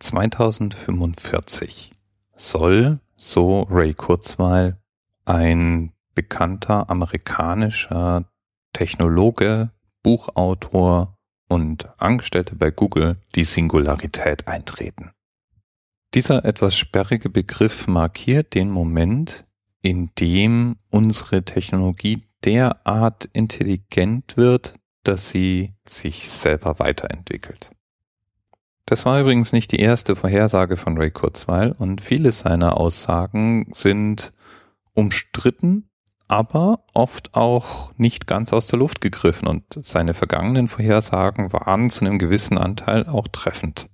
2045 soll, so Ray Kurzweil, ein bekannter amerikanischer Technologe, Buchautor und Angestellte bei Google die Singularität eintreten. Dieser etwas sperrige Begriff markiert den Moment, in dem unsere Technologie derart intelligent wird, dass sie sich selber weiterentwickelt. Das war übrigens nicht die erste Vorhersage von Ray Kurzweil und viele seiner Aussagen sind umstritten, aber oft auch nicht ganz aus der Luft gegriffen und seine vergangenen Vorhersagen waren zu einem gewissen Anteil auch treffend.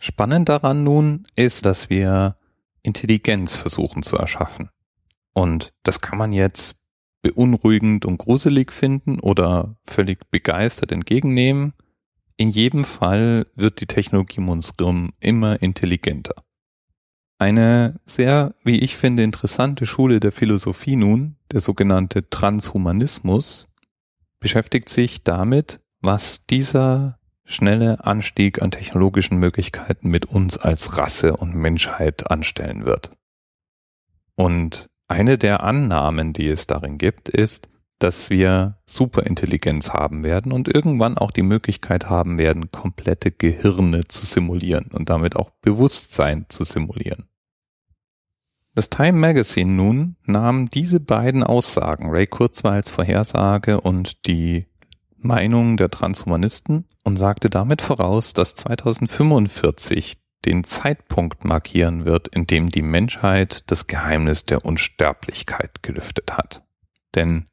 Spannend daran nun ist, dass wir Intelligenz versuchen zu erschaffen. Und das kann man jetzt beunruhigend und gruselig finden oder völlig begeistert entgegennehmen. In jedem Fall wird die Technologie um uns herum immer intelligenter. Eine sehr, wie ich finde, interessante Schule der Philosophie nun, der sogenannte Transhumanismus, beschäftigt sich damit, was dieser schnelle Anstieg an technologischen Möglichkeiten mit uns als Rasse und Menschheit anstellen wird. Und eine der Annahmen, die es darin gibt, ist, dass wir Superintelligenz haben werden und irgendwann auch die Möglichkeit haben werden, komplette Gehirne zu simulieren und damit auch Bewusstsein zu simulieren. Das Time Magazine nun nahm diese beiden Aussagen, Ray Kurzweils Vorhersage und die Meinung der Transhumanisten und sagte damit voraus, dass 2045 den Zeitpunkt markieren wird, in dem die Menschheit das Geheimnis der Unsterblichkeit gelüftet hat. Denn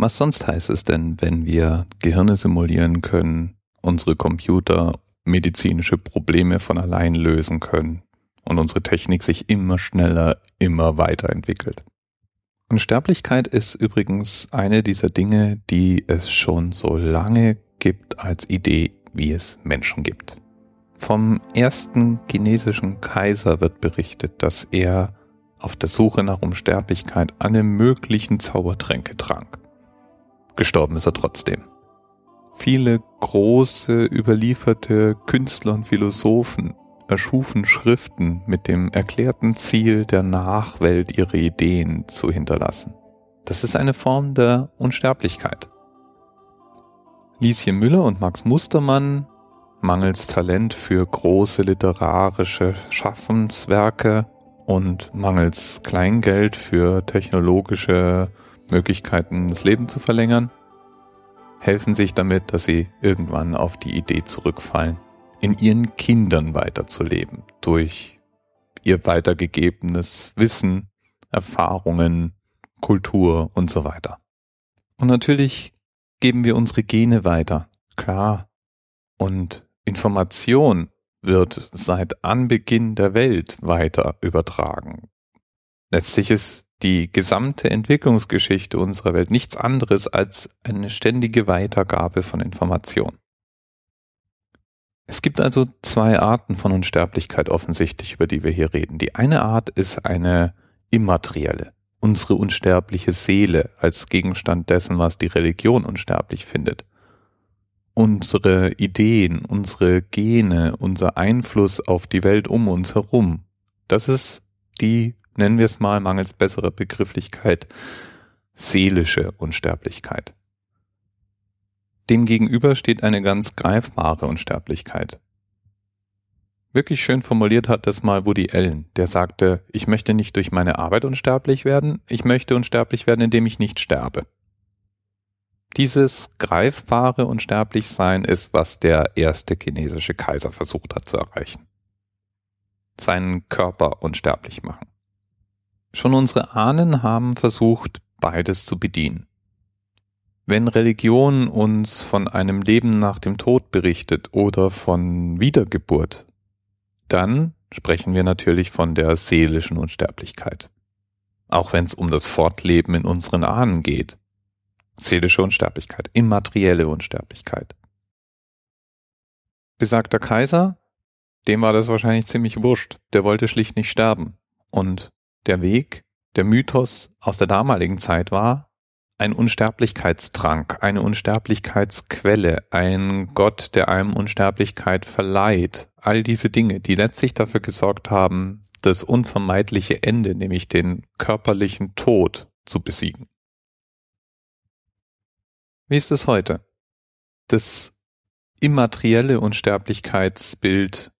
was sonst heißt es denn, wenn wir Gehirne simulieren können, unsere Computer medizinische Probleme von allein lösen können und unsere Technik sich immer schneller, immer weiterentwickelt? Unsterblichkeit ist übrigens eine dieser Dinge, die es schon so lange gibt als Idee, wie es Menschen gibt. Vom ersten chinesischen Kaiser wird berichtet, dass er auf der Suche nach Unsterblichkeit alle möglichen Zaubertränke trank. Gestorben ist er trotzdem. Viele große überlieferte Künstler und Philosophen erschufen Schriften mit dem erklärten Ziel der Nachwelt ihre Ideen zu hinterlassen. Das ist eine Form der Unsterblichkeit. Lieschen Müller und Max Mustermann mangels Talent für große literarische Schaffenswerke und mangels Kleingeld für technologische Möglichkeiten, das Leben zu verlängern, helfen sich damit, dass sie irgendwann auf die Idee zurückfallen, in ihren Kindern weiterzuleben, durch ihr weitergegebenes Wissen, Erfahrungen, Kultur und so weiter. Und natürlich geben wir unsere Gene weiter, klar. Und Information wird seit Anbeginn der Welt weiter übertragen. Letztlich ist die gesamte Entwicklungsgeschichte unserer Welt nichts anderes als eine ständige Weitergabe von Information. Es gibt also zwei Arten von Unsterblichkeit offensichtlich, über die wir hier reden. Die eine Art ist eine immaterielle, unsere unsterbliche Seele als Gegenstand dessen, was die Religion unsterblich findet unsere Ideen, unsere Gene, unser Einfluss auf die Welt um uns herum. Das ist die, nennen wir es mal mangels besserer Begrifflichkeit, seelische Unsterblichkeit. Demgegenüber steht eine ganz greifbare Unsterblichkeit. Wirklich schön formuliert hat das mal Woody Allen, der sagte, ich möchte nicht durch meine Arbeit unsterblich werden, ich möchte unsterblich werden, indem ich nicht sterbe. Dieses greifbare Unsterblichsein ist, was der erste chinesische Kaiser versucht hat zu erreichen. Seinen Körper unsterblich machen. Schon unsere Ahnen haben versucht, beides zu bedienen. Wenn Religion uns von einem Leben nach dem Tod berichtet oder von Wiedergeburt, dann sprechen wir natürlich von der seelischen Unsterblichkeit. Auch wenn es um das Fortleben in unseren Ahnen geht seelische Unsterblichkeit, immaterielle Unsterblichkeit. Besagter Kaiser, dem war das wahrscheinlich ziemlich wurscht, der wollte schlicht nicht sterben. Und der Weg, der Mythos aus der damaligen Zeit war, ein Unsterblichkeitstrank, eine Unsterblichkeitsquelle, ein Gott, der einem Unsterblichkeit verleiht. All diese Dinge, die letztlich dafür gesorgt haben, das unvermeidliche Ende, nämlich den körperlichen Tod, zu besiegen. Wie ist es heute? Das immaterielle Unsterblichkeitsbild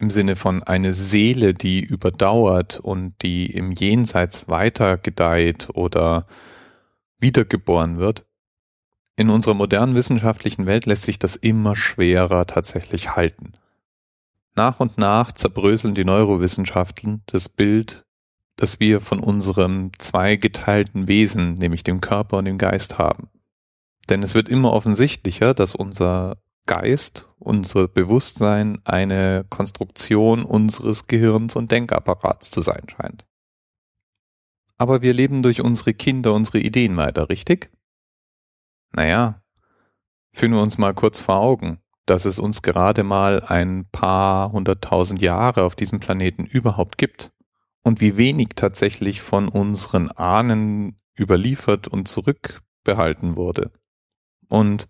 im Sinne von eine Seele, die überdauert und die im Jenseits weiter gedeiht oder wiedergeboren wird. In unserer modernen wissenschaftlichen Welt lässt sich das immer schwerer tatsächlich halten. Nach und nach zerbröseln die Neurowissenschaften das Bild, das wir von unserem zweigeteilten Wesen, nämlich dem Körper und dem Geist haben. Denn es wird immer offensichtlicher, dass unser Geist, unser Bewusstsein eine Konstruktion unseres Gehirns und Denkapparats zu sein scheint. Aber wir leben durch unsere Kinder unsere Ideen weiter, richtig? Naja, führen wir uns mal kurz vor Augen, dass es uns gerade mal ein paar hunderttausend Jahre auf diesem Planeten überhaupt gibt und wie wenig tatsächlich von unseren Ahnen überliefert und zurückbehalten wurde. Und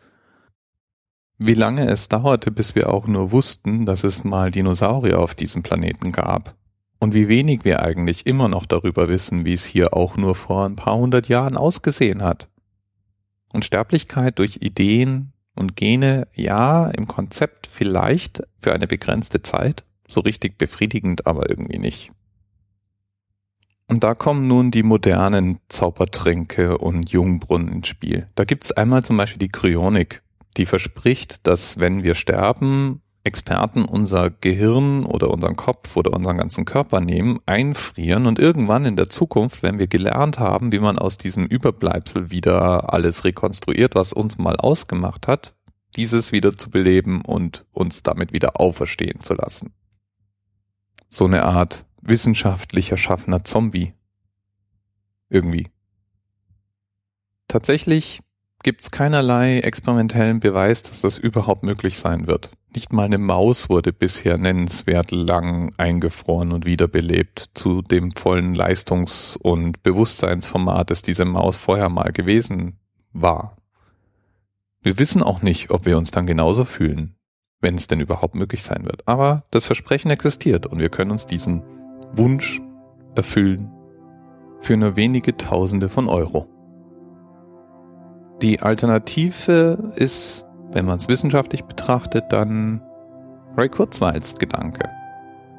wie lange es dauerte, bis wir auch nur wussten, dass es mal Dinosaurier auf diesem Planeten gab und wie wenig wir eigentlich immer noch darüber wissen, wie es hier auch nur vor ein paar hundert Jahren ausgesehen hat. Und Sterblichkeit durch Ideen und Gene, ja, im Konzept vielleicht für eine begrenzte Zeit, so richtig befriedigend aber irgendwie nicht. Und da kommen nun die modernen Zaubertränke und Jungbrunnen ins Spiel. Da gibt's einmal zum Beispiel die Kryonik, die verspricht, dass wenn wir sterben, Experten unser Gehirn oder unseren Kopf oder unseren ganzen Körper nehmen, einfrieren und irgendwann in der Zukunft, wenn wir gelernt haben, wie man aus diesem Überbleibsel wieder alles rekonstruiert, was uns mal ausgemacht hat, dieses wieder zu beleben und uns damit wieder auferstehen zu lassen. So eine Art wissenschaftlich erschaffener Zombie. Irgendwie. Tatsächlich gibt es keinerlei experimentellen Beweis, dass das überhaupt möglich sein wird. Nicht mal eine Maus wurde bisher nennenswert lang eingefroren und wiederbelebt zu dem vollen Leistungs- und Bewusstseinsformat, das diese Maus vorher mal gewesen war. Wir wissen auch nicht, ob wir uns dann genauso fühlen, wenn es denn überhaupt möglich sein wird. Aber das Versprechen existiert und wir können uns diesen Wunsch erfüllen für nur wenige Tausende von Euro. Die Alternative ist, wenn man es wissenschaftlich betrachtet, dann Ray Kurzweils Gedanke.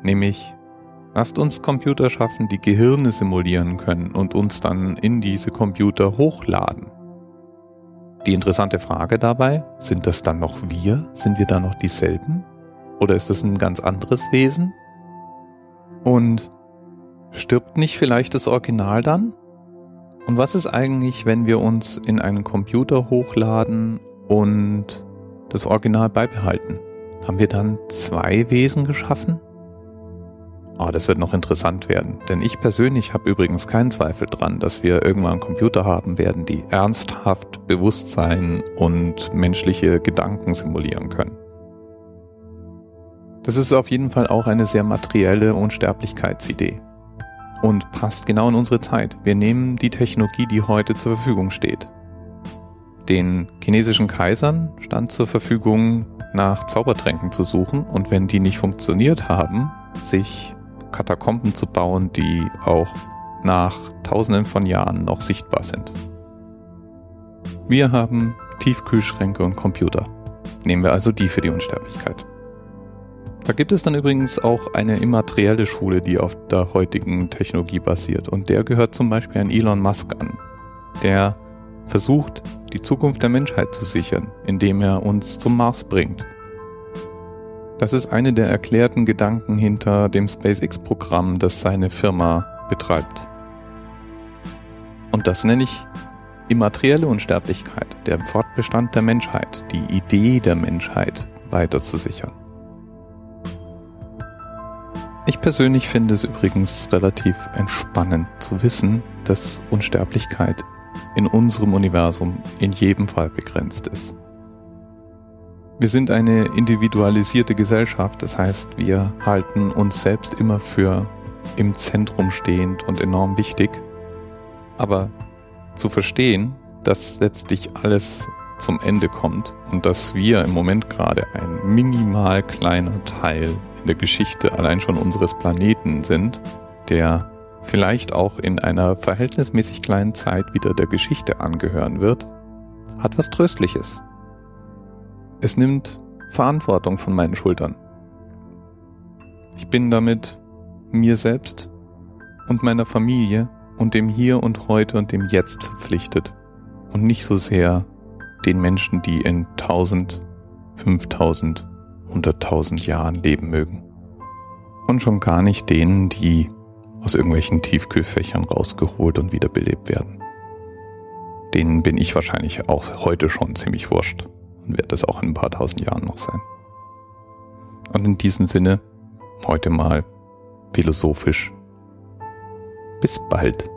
Nämlich, lasst uns Computer schaffen, die Gehirne simulieren können und uns dann in diese Computer hochladen. Die interessante Frage dabei, sind das dann noch wir? Sind wir dann noch dieselben? Oder ist das ein ganz anderes Wesen? Und stirbt nicht vielleicht das Original dann? Und was ist eigentlich, wenn wir uns in einen Computer hochladen und das Original beibehalten? Haben wir dann zwei Wesen geschaffen? Oh, das wird noch interessant werden, denn ich persönlich habe übrigens keinen Zweifel dran, dass wir irgendwann Computer haben werden, die ernsthaft Bewusstsein und menschliche Gedanken simulieren können. Das ist auf jeden Fall auch eine sehr materielle Unsterblichkeitsidee und passt genau in unsere Zeit. Wir nehmen die Technologie, die heute zur Verfügung steht. Den chinesischen Kaisern stand zur Verfügung, nach Zaubertränken zu suchen und wenn die nicht funktioniert haben, sich Katakomben zu bauen, die auch nach tausenden von Jahren noch sichtbar sind. Wir haben Tiefkühlschränke und Computer. Nehmen wir also die für die Unsterblichkeit. Da gibt es dann übrigens auch eine immaterielle Schule, die auf der heutigen Technologie basiert. Und der gehört zum Beispiel an Elon Musk an. Der versucht, die Zukunft der Menschheit zu sichern, indem er uns zum Mars bringt. Das ist eine der erklärten Gedanken hinter dem SpaceX-Programm, das seine Firma betreibt. Und das nenne ich immaterielle Unsterblichkeit, der Fortbestand der Menschheit, die Idee der Menschheit weiter zu sichern. Ich persönlich finde es übrigens relativ entspannend zu wissen, dass Unsterblichkeit in unserem Universum in jedem Fall begrenzt ist. Wir sind eine individualisierte Gesellschaft, das heißt, wir halten uns selbst immer für im Zentrum stehend und enorm wichtig. Aber zu verstehen, dass letztlich alles zum Ende kommt und dass wir im Moment gerade ein minimal kleiner Teil in der Geschichte allein schon unseres Planeten sind, der vielleicht auch in einer verhältnismäßig kleinen Zeit wieder der Geschichte angehören wird, hat was Tröstliches. Es nimmt Verantwortung von meinen Schultern. Ich bin damit mir selbst und meiner Familie und dem Hier und heute und dem Jetzt verpflichtet und nicht so sehr den Menschen, die in 1000, 5000, 100.000 Jahren leben mögen. Und schon gar nicht denen, die aus irgendwelchen Tiefkühlfächern rausgeholt und wiederbelebt werden. Denen bin ich wahrscheinlich auch heute schon ziemlich wurscht und werde das auch in ein paar tausend Jahren noch sein. Und in diesem Sinne, heute mal philosophisch. Bis bald.